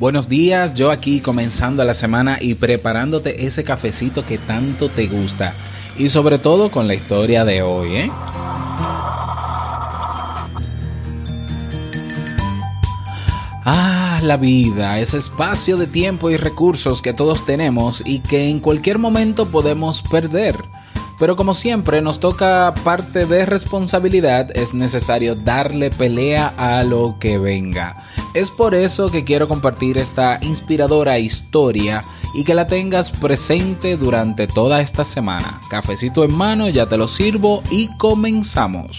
Buenos días, yo aquí comenzando la semana y preparándote ese cafecito que tanto te gusta. Y sobre todo con la historia de hoy, ¿eh? Ah, la vida, ese espacio de tiempo y recursos que todos tenemos y que en cualquier momento podemos perder. Pero como siempre nos toca parte de responsabilidad, es necesario darle pelea a lo que venga. Es por eso que quiero compartir esta inspiradora historia y que la tengas presente durante toda esta semana. Cafecito en mano, ya te lo sirvo y comenzamos.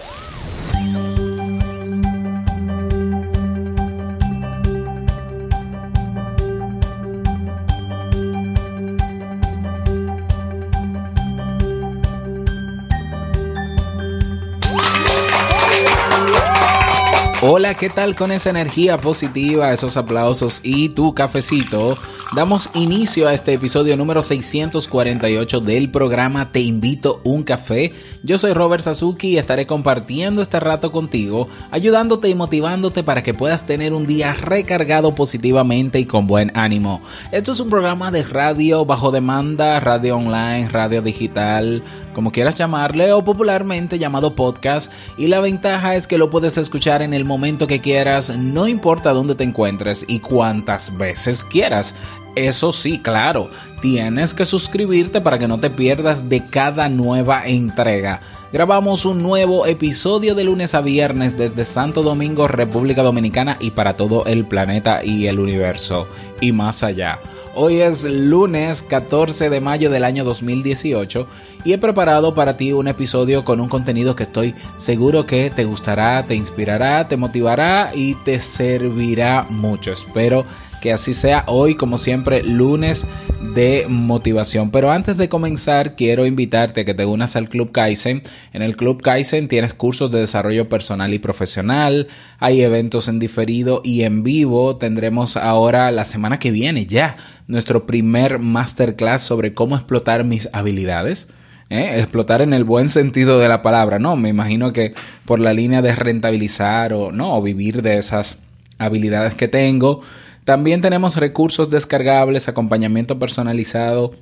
Hola, ¿qué tal con esa energía positiva, esos aplausos y tu cafecito? Damos inicio a este episodio número 648 del programa Te invito un café. Yo soy Robert Sasuki y estaré compartiendo este rato contigo, ayudándote y motivándote para que puedas tener un día recargado positivamente y con buen ánimo. Esto es un programa de radio bajo demanda, radio online, radio digital, como quieras llamarle, o popularmente llamado podcast. Y la ventaja es que lo puedes escuchar en el momento que quieras, no importa dónde te encuentres y cuántas veces quieras. Eso sí, claro, tienes que suscribirte para que no te pierdas de cada nueva entrega. Grabamos un nuevo episodio de lunes a viernes desde Santo Domingo, República Dominicana y para todo el planeta y el universo y más allá. Hoy es lunes 14 de mayo del año 2018 y he preparado para ti un episodio con un contenido que estoy seguro que te gustará, te inspirará, te motivará y te servirá mucho. Espero que así sea hoy, como siempre, lunes de motivación. Pero antes de comenzar, quiero invitarte a que te unas al Club Kaizen. En el Club Kaizen tienes cursos de desarrollo personal y profesional, hay eventos en diferido y en vivo. Tendremos ahora la semana que viene ya nuestro primer masterclass sobre cómo explotar mis habilidades. ¿eh? explotar en el buen sentido de la palabra, ¿no? Me imagino que por la línea de rentabilizar o no, o vivir de esas habilidades que tengo. También tenemos recursos descargables, acompañamiento personalizado.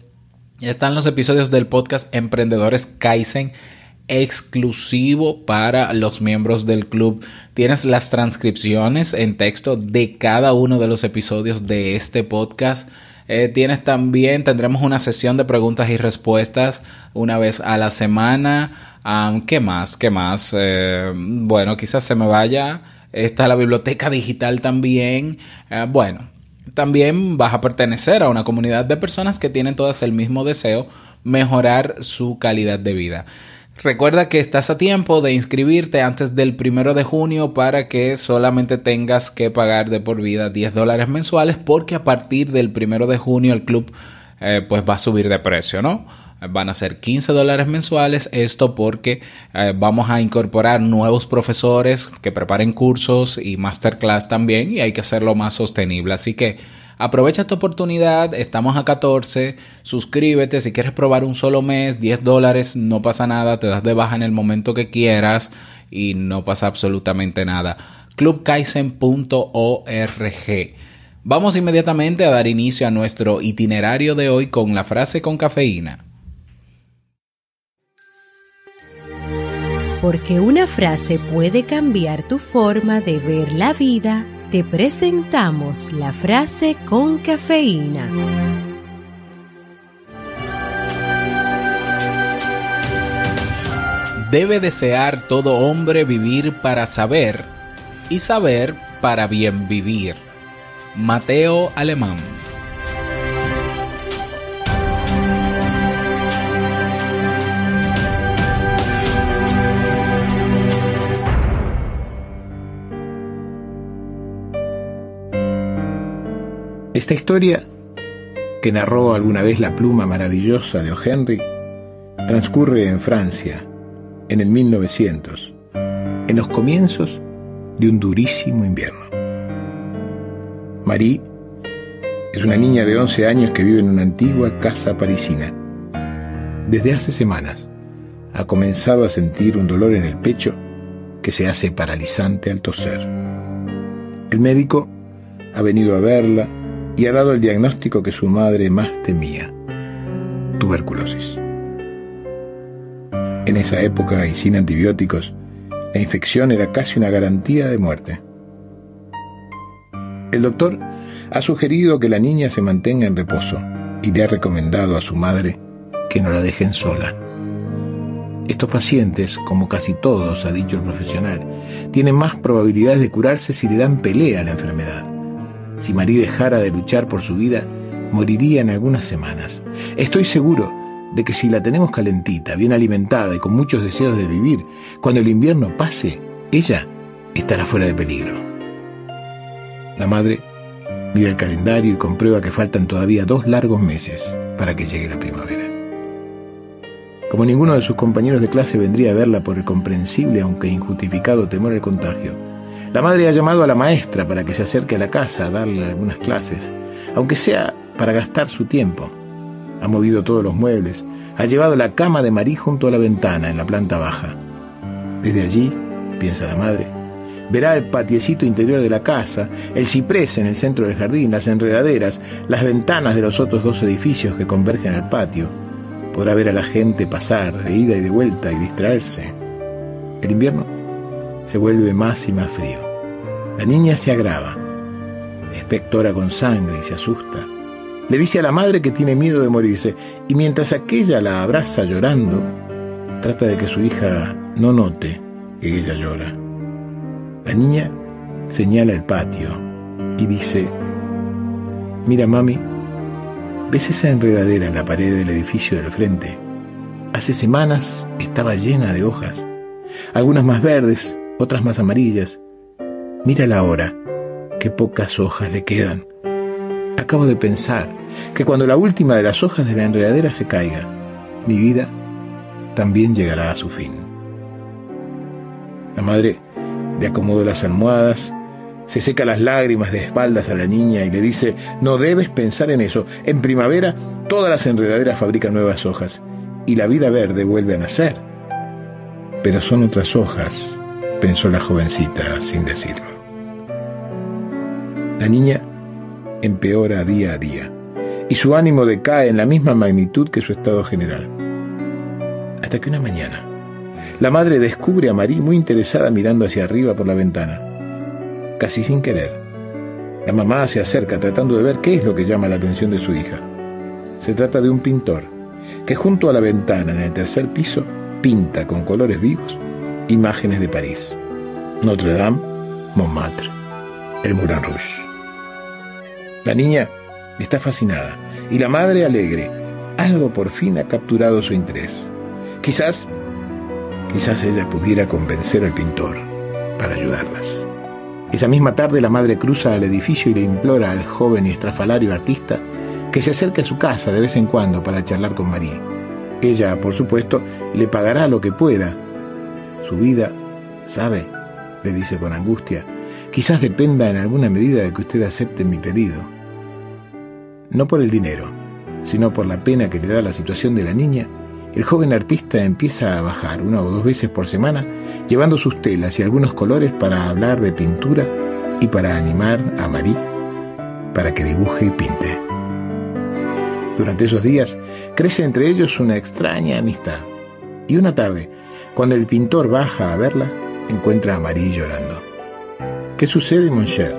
Están los episodios del podcast Emprendedores Kaizen exclusivo para los miembros del club. Tienes las transcripciones en texto de cada uno de los episodios de este podcast. Eh, tienes también, tendremos una sesión de preguntas y respuestas una vez a la semana. ¿Qué más? ¿Qué más? Eh, bueno, quizás se me vaya. Está la biblioteca digital también. Eh, bueno, también vas a pertenecer a una comunidad de personas que tienen todas el mismo deseo, mejorar su calidad de vida. Recuerda que estás a tiempo de inscribirte antes del primero de junio para que solamente tengas que pagar de por vida 10 dólares mensuales porque a partir del primero de junio el club eh, pues va a subir de precio, ¿no? Van a ser 15 dólares mensuales, esto porque eh, vamos a incorporar nuevos profesores que preparen cursos y masterclass también y hay que hacerlo más sostenible. Así que Aprovecha esta oportunidad, estamos a 14, suscríbete, si quieres probar un solo mes, 10 dólares, no pasa nada, te das de baja en el momento que quieras y no pasa absolutamente nada. clubkaisen.org. Vamos inmediatamente a dar inicio a nuestro itinerario de hoy con la frase con cafeína. Porque una frase puede cambiar tu forma de ver la vida, te presentamos la frase con cafeína. Debe desear todo hombre vivir para saber y saber para bien vivir. Mateo Alemán. Esta historia, que narró alguna vez la pluma maravillosa de O. Henry, transcurre en Francia, en el 1900, en los comienzos de un durísimo invierno. Marie es una niña de 11 años que vive en una antigua casa parisina. Desde hace semanas ha comenzado a sentir un dolor en el pecho que se hace paralizante al toser. El médico ha venido a verla y ha dado el diagnóstico que su madre más temía, tuberculosis. En esa época y sin antibióticos, la infección era casi una garantía de muerte. El doctor ha sugerido que la niña se mantenga en reposo y le ha recomendado a su madre que no la dejen sola. Estos pacientes, como casi todos, ha dicho el profesional, tienen más probabilidades de curarse si le dan pelea a la enfermedad. Si María dejara de luchar por su vida, moriría en algunas semanas. Estoy seguro de que si la tenemos calentita, bien alimentada y con muchos deseos de vivir, cuando el invierno pase, ella estará fuera de peligro. La madre mira el calendario y comprueba que faltan todavía dos largos meses para que llegue la primavera. Como ninguno de sus compañeros de clase vendría a verla por el comprensible aunque injustificado temor al contagio, la madre ha llamado a la maestra para que se acerque a la casa a darle algunas clases, aunque sea para gastar su tiempo. Ha movido todos los muebles, ha llevado la cama de Marí junto a la ventana en la planta baja. Desde allí, piensa la madre, verá el patiecito interior de la casa, el ciprés en el centro del jardín, las enredaderas, las ventanas de los otros dos edificios que convergen al patio. Podrá ver a la gente pasar de ida y de vuelta y distraerse. El invierno se vuelve más y más frío. La niña se agrava, espectora con sangre y se asusta. Le dice a la madre que tiene miedo de morirse y mientras aquella la abraza llorando, trata de que su hija no note que ella llora. La niña señala el patio y dice, mira mami, ¿ves esa enredadera en la pared del edificio del frente? Hace semanas estaba llena de hojas, algunas más verdes, otras más amarillas. Mírala ahora, qué pocas hojas le quedan. Acabo de pensar que cuando la última de las hojas de la enredadera se caiga, mi vida también llegará a su fin. La madre le acomoda las almohadas, se seca las lágrimas de espaldas a la niña y le dice, no debes pensar en eso. En primavera todas las enredaderas fabrican nuevas hojas y la vida verde vuelve a nacer. Pero son otras hojas, pensó la jovencita sin decirlo. La niña empeora día a día y su ánimo decae en la misma magnitud que su estado general. Hasta que una mañana, la madre descubre a Marie muy interesada mirando hacia arriba por la ventana, casi sin querer. La mamá se acerca tratando de ver qué es lo que llama la atención de su hija. Se trata de un pintor que junto a la ventana en el tercer piso pinta con colores vivos imágenes de París. Notre Dame, Montmartre, el Moulin Rouge. La niña está fascinada y la madre alegre. Algo por fin ha capturado su interés. Quizás, quizás ella pudiera convencer al pintor para ayudarlas. Esa misma tarde la madre cruza al edificio y le implora al joven y estrafalario artista que se acerque a su casa de vez en cuando para charlar con María. Ella, por supuesto, le pagará lo que pueda. Su vida, ¿sabe? le dice con angustia, quizás dependa en alguna medida de que usted acepte mi pedido. No por el dinero, sino por la pena que le da la situación de la niña, el joven artista empieza a bajar una o dos veces por semana, llevando sus telas y algunos colores para hablar de pintura y para animar a Marie para que dibuje y pinte. Durante esos días crece entre ellos una extraña amistad. Y una tarde, cuando el pintor baja a verla, encuentra a Marie llorando. ¿Qué sucede, mon cher?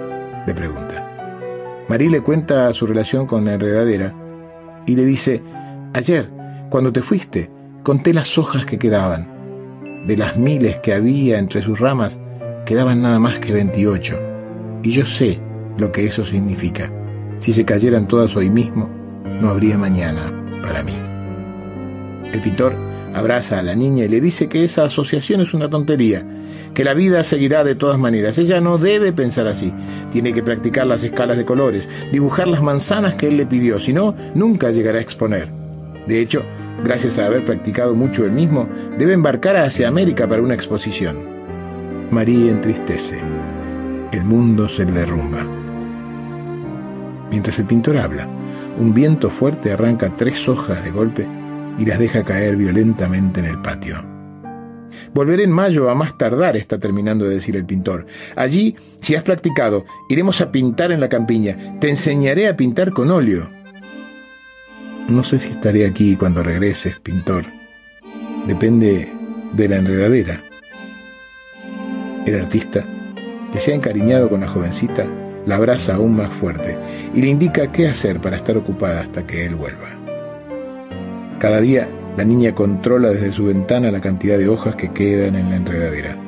le pregunta. Marie le cuenta su relación con la enredadera y le dice, ayer, cuando te fuiste, conté las hojas que quedaban. De las miles que había entre sus ramas, quedaban nada más que 28. Y yo sé lo que eso significa. Si se cayeran todas hoy mismo, no habría mañana para mí. El pintor Abraza a la niña y le dice que esa asociación es una tontería, que la vida seguirá de todas maneras. Ella no debe pensar así. Tiene que practicar las escalas de colores, dibujar las manzanas que él le pidió, si no, nunca llegará a exponer. De hecho, gracias a haber practicado mucho él mismo, debe embarcar hacia América para una exposición. María entristece. El mundo se le derrumba. Mientras el pintor habla, un viento fuerte arranca tres hojas de golpe y las deja caer violentamente en el patio. Volveré en mayo a más tardar, está terminando de decir el pintor. Allí, si has practicado, iremos a pintar en la campiña. Te enseñaré a pintar con óleo. No sé si estaré aquí cuando regreses, pintor. Depende de la enredadera. El artista, que se ha encariñado con la jovencita, la abraza aún más fuerte y le indica qué hacer para estar ocupada hasta que él vuelva. Cada día, la niña controla desde su ventana la cantidad de hojas que quedan en la enredadera.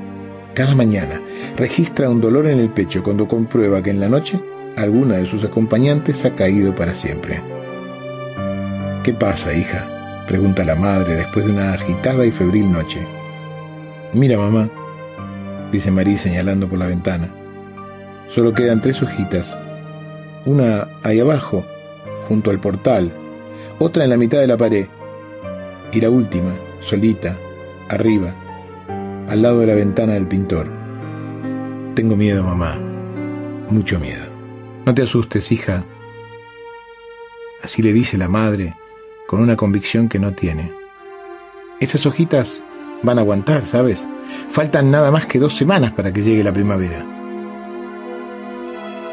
Cada mañana registra un dolor en el pecho cuando comprueba que en la noche alguna de sus acompañantes ha caído para siempre. ¿Qué pasa, hija? pregunta la madre después de una agitada y febril noche. Mira, mamá, dice María señalando por la ventana. Solo quedan tres hojitas. Una ahí abajo, junto al portal, otra en la mitad de la pared, y la última, solita, arriba, al lado de la ventana del pintor. Tengo miedo, mamá, mucho miedo. No te asustes, hija. Así le dice la madre, con una convicción que no tiene. Esas hojitas van a aguantar, ¿sabes? Faltan nada más que dos semanas para que llegue la primavera.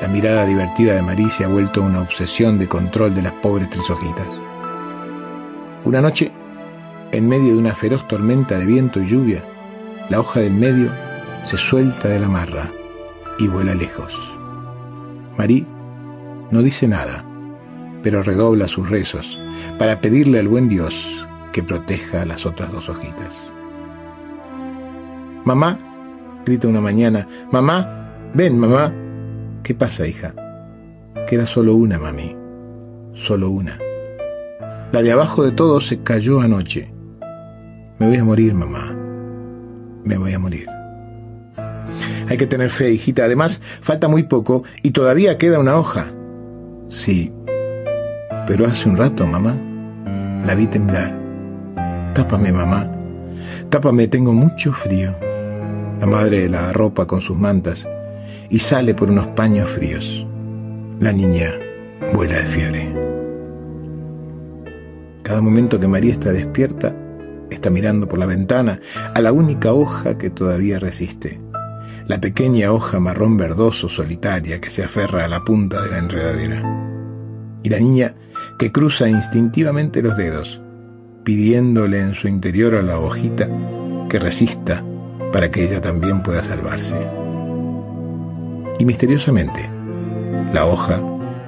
La mirada divertida de Marí se ha vuelto una obsesión de control de las pobres tres hojitas. Una noche, en medio de una feroz tormenta de viento y lluvia, la hoja del medio se suelta de la marra y vuela lejos. Marí no dice nada, pero redobla sus rezos para pedirle al buen Dios que proteja las otras dos hojitas. Mamá, grita una mañana, mamá, ven, mamá. ¿Qué pasa, hija? Queda solo una, mami. Solo una. La de abajo de todo se cayó anoche. Me voy a morir, mamá. Me voy a morir. Hay que tener fe, hijita. Además, falta muy poco y todavía queda una hoja. Sí, pero hace un rato, mamá, la vi temblar. Tápame, mamá. Tápame, tengo mucho frío. La madre la arropa con sus mantas y sale por unos paños fríos. La niña vuela de fiebre. Cada momento que María está despierta, está mirando por la ventana a la única hoja que todavía resiste, la pequeña hoja marrón verdoso solitaria que se aferra a la punta de la enredadera. Y la niña que cruza instintivamente los dedos, pidiéndole en su interior a la hojita que resista para que ella también pueda salvarse. Y misteriosamente, la hoja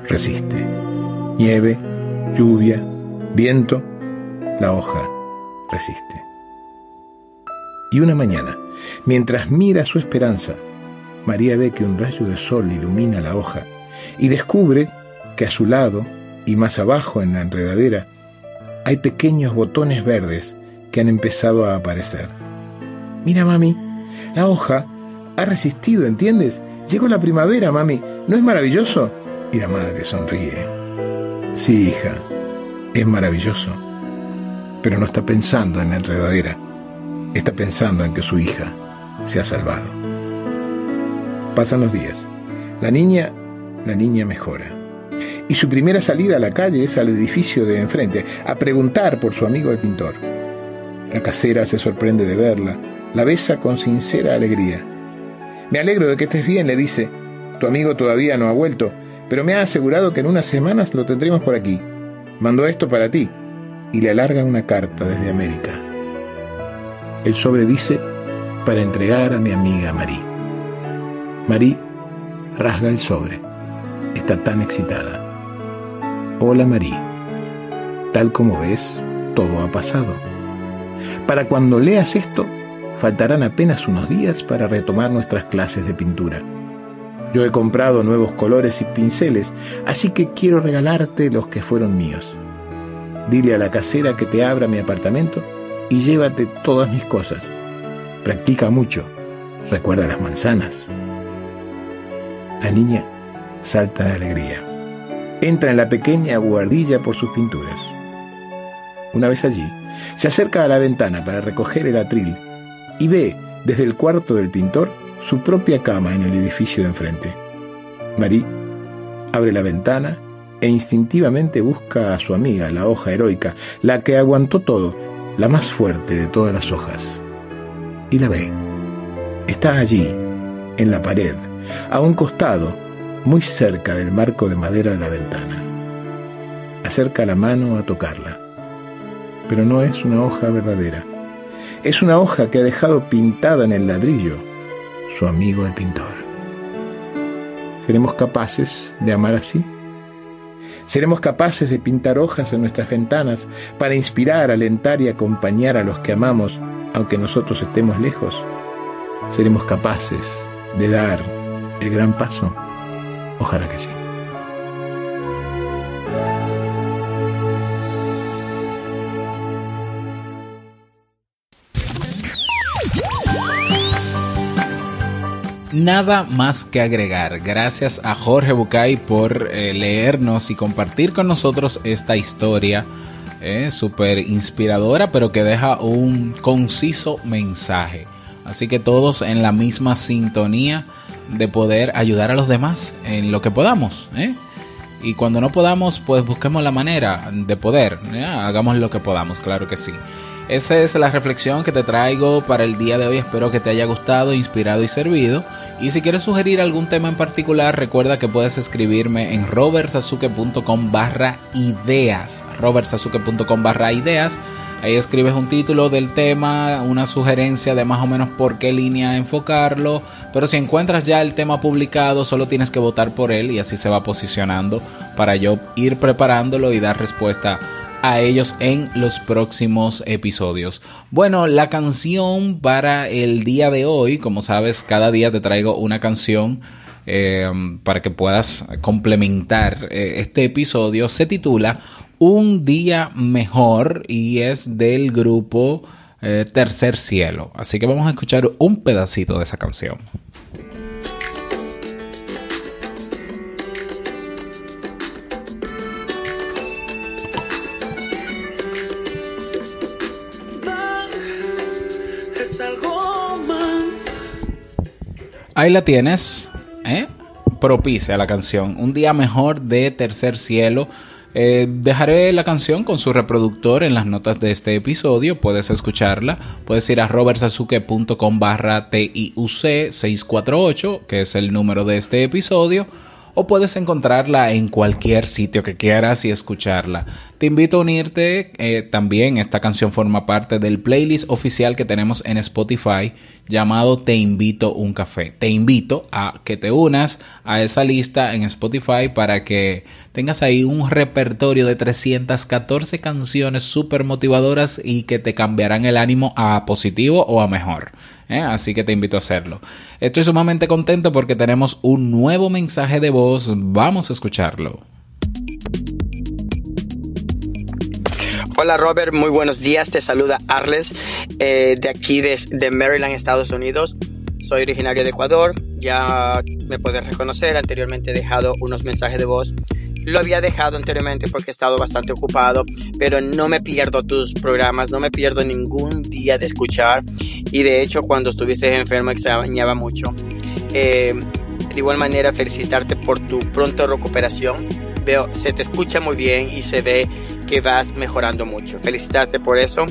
resiste. Nieve, lluvia, viento, la hoja resiste. Y una mañana, mientras mira su esperanza, María ve que un rayo de sol ilumina la hoja y descubre que a su lado y más abajo en la enredadera hay pequeños botones verdes que han empezado a aparecer. Mira, mami, la hoja ha resistido, ¿entiendes? Llegó la primavera, mami. ¿No es maravilloso? Y la madre sonríe. Sí, hija, es maravilloso. Pero no está pensando en la enredadera. Está pensando en que su hija se ha salvado. Pasan los días. La niña, la niña mejora. Y su primera salida a la calle es al edificio de enfrente, a preguntar por su amigo el pintor. La casera se sorprende de verla, la besa con sincera alegría. Me alegro de que estés bien, le dice. Tu amigo todavía no ha vuelto, pero me ha asegurado que en unas semanas lo tendremos por aquí. Mandó esto para ti y le alarga una carta desde América. El sobre dice, para entregar a mi amiga Marí. Marí rasga el sobre. Está tan excitada. Hola Marí. Tal como ves, todo ha pasado. Para cuando leas esto, faltarán apenas unos días para retomar nuestras clases de pintura. Yo he comprado nuevos colores y pinceles, así que quiero regalarte los que fueron míos. Dile a la casera que te abra mi apartamento y llévate todas mis cosas. Practica mucho. Recuerda las manzanas. La niña salta de alegría. Entra en la pequeña buhardilla por sus pinturas. Una vez allí, se acerca a la ventana para recoger el atril y ve desde el cuarto del pintor su propia cama en el edificio de enfrente. Marie abre la ventana e instintivamente busca a su amiga, la hoja heroica, la que aguantó todo, la más fuerte de todas las hojas. Y la ve. Está allí, en la pared, a un costado, muy cerca del marco de madera de la ventana. Acerca la mano a tocarla. Pero no es una hoja verdadera. Es una hoja que ha dejado pintada en el ladrillo su amigo el pintor. ¿Seremos capaces de amar así? ¿Seremos capaces de pintar hojas en nuestras ventanas para inspirar, alentar y acompañar a los que amamos, aunque nosotros estemos lejos? ¿Seremos capaces de dar el gran paso? Ojalá que sí. Nada más que agregar. Gracias a Jorge Bucay por eh, leernos y compartir con nosotros esta historia eh, súper inspiradora, pero que deja un conciso mensaje. Así que todos en la misma sintonía de poder ayudar a los demás en lo que podamos. ¿eh? Y cuando no podamos, pues busquemos la manera de poder. Hagamos lo que podamos, claro que sí. Esa es la reflexión que te traigo para el día de hoy. Espero que te haya gustado, inspirado y servido. Y si quieres sugerir algún tema en particular, recuerda que puedes escribirme en robertsazuke.com barra ideas. robertsazuke.com barra ideas. Ahí escribes un título del tema, una sugerencia de más o menos por qué línea enfocarlo. Pero si encuentras ya el tema publicado, solo tienes que votar por él y así se va posicionando para yo ir preparándolo y dar respuesta a ellos en los próximos episodios. Bueno, la canción para el día de hoy, como sabes, cada día te traigo una canción eh, para que puedas complementar eh, este episodio, se titula Un día mejor y es del grupo eh, Tercer Cielo. Así que vamos a escuchar un pedacito de esa canción. Ahí la tienes, ¿eh? Propicia la canción. Un día mejor de Tercer Cielo. Eh, dejaré la canción con su reproductor en las notas de este episodio. Puedes escucharla. Puedes ir a robertsazuke.com barra TIUC 648, que es el número de este episodio. O puedes encontrarla en cualquier sitio que quieras y escucharla. Te invito a unirte. eh, también esta canción forma parte del playlist oficial que tenemos en Spotify llamado Te invito un café. Te invito a que te unas a esa lista en Spotify para que tengas ahí un repertorio de 314 canciones súper motivadoras y que te cambiarán el ánimo a positivo o a mejor. ¿Eh? Así que te invito a hacerlo. Estoy sumamente contento porque tenemos un nuevo mensaje de voz. Vamos a escucharlo. Hola Robert, muy buenos días. Te saluda Arles eh, de aquí de, Maryland, Estados Unidos. Soy originario de Ecuador. Ya me puedes reconocer. Anteriormente he dejado unos mensajes de voz. Lo había dejado anteriormente porque he estado bastante ocupado, pero no me pierdo tus programas, no me pierdo ningún día de escuchar. Y de hecho, cuando estuviste enfermo, extrañaba mucho. Eh, de igual manera, felicitarte por tu pronta recuperación. Veo, se te escucha muy bien y se ve que vas mejorando mucho. Felicitarte por eso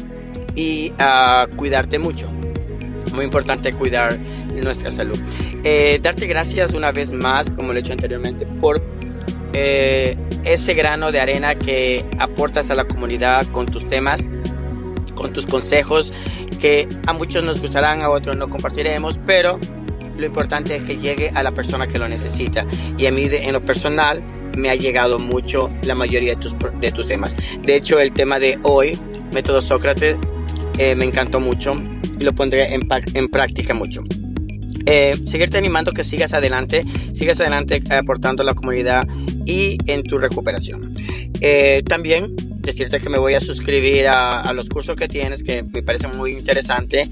y ah, cuidarte mucho. Muy importante cuidar nuestra salud. Eh, darte gracias una vez más, como lo he hecho anteriormente, por eh, ese grano de arena que aportas a la comunidad con tus temas, con tus consejos, que a muchos nos gustarán, a otros no compartiremos, pero lo importante es que llegue a la persona que lo necesita. Y a mí, de- en lo personal, me ha llegado mucho la mayoría de tus, de tus temas. De hecho, el tema de hoy, Método Sócrates, eh, me encantó mucho y lo pondré en, en práctica mucho. Eh, seguirte animando que sigas adelante, sigas adelante aportando a la comunidad y en tu recuperación. Eh, también decirte que me voy a suscribir a, los cursos que tienes, que me parecen muy interesantes,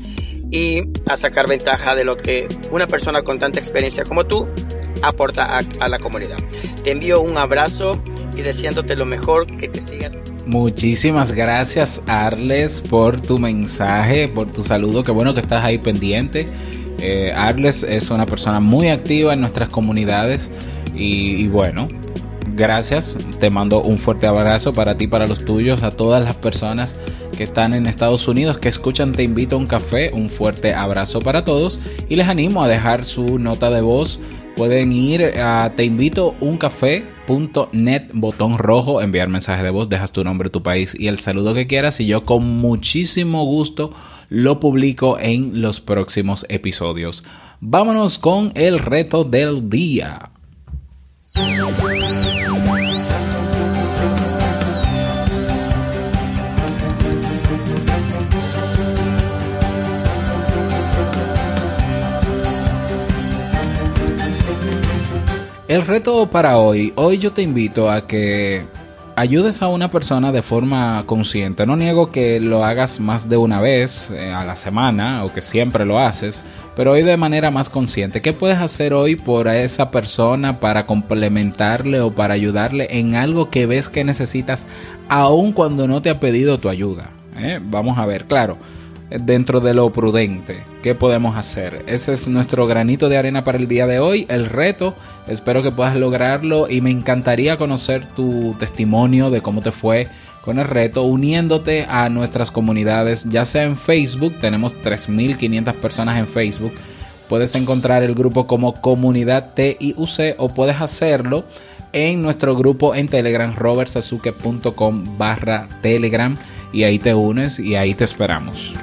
y a sacar ventaja de lo que una persona con tanta experiencia como tú aporta a, la comunidad. Te envío un abrazo y deseándote lo mejor, que te sigas. Muchísimas gracias Arles por tu mensaje, por tu saludo, qué bueno que estás ahí pendiente. Eh, Arles es una persona muy activa en nuestras comunidades y bueno, gracias. Te mando un fuerte abrazo para ti, para los tuyos, a todas las personas que están en Estados Unidos, que escuchan Te invito a un café. Un fuerte abrazo para todos y les animo a dejar su nota de voz. Pueden ir a teinvitouncafé.net, botón rojo, enviar mensaje de voz, dejas tu nombre, tu país y el saludo que quieras y yo con muchísimo gusto lo publico en los próximos episodios. Vámonos con el reto del día. El reto para hoy, hoy yo te invito a que ayudes a una persona de forma consciente. No niego que lo hagas más de una vez eh, a la semana o que siempre lo haces, pero hoy de manera más consciente. ¿Qué puedes hacer hoy por esa persona para complementarle o para ayudarle en algo que ves que necesitas aun cuando no te ha pedido tu ayuda? ¿Eh? Vamos a ver, claro dentro de lo prudente. ¿Qué podemos hacer? Ese es nuestro granito de arena para el día de hoy, el reto. Espero que puedas lograrlo y me encantaría conocer tu testimonio de cómo te fue con el reto uniéndote a nuestras comunidades, ya sea en Facebook, tenemos 3.500 personas en Facebook. Puedes encontrar el grupo como comunidad TIUC o puedes hacerlo en nuestro grupo en Telegram, robertsazuke.com barra Telegram y ahí te unes y ahí te esperamos.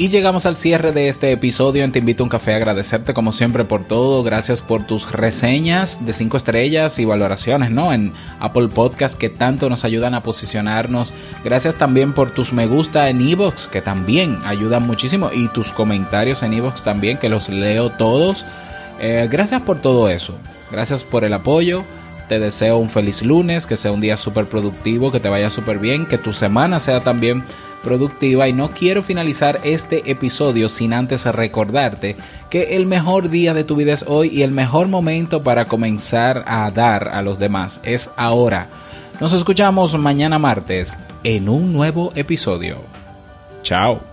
Y llegamos al cierre de este episodio en Te invito a un café a agradecerte como siempre por todo, gracias por tus reseñas de 5 estrellas y valoraciones, ¿no? En Apple Podcast que tanto nos ayudan a posicionarnos. Gracias también por tus me gusta en Evox que también ayudan muchísimo y tus comentarios en Evox también que los leo todos. Eh, gracias por todo eso. Gracias por el apoyo. Te deseo un feliz lunes, que sea un día súper productivo, que te vaya súper bien, que tu semana sea también productiva y no quiero finalizar este episodio sin antes recordarte que el mejor día de tu vida es hoy y el mejor momento para comenzar a dar a los demás es ahora. Nos escuchamos mañana martes en un nuevo episodio. Chao.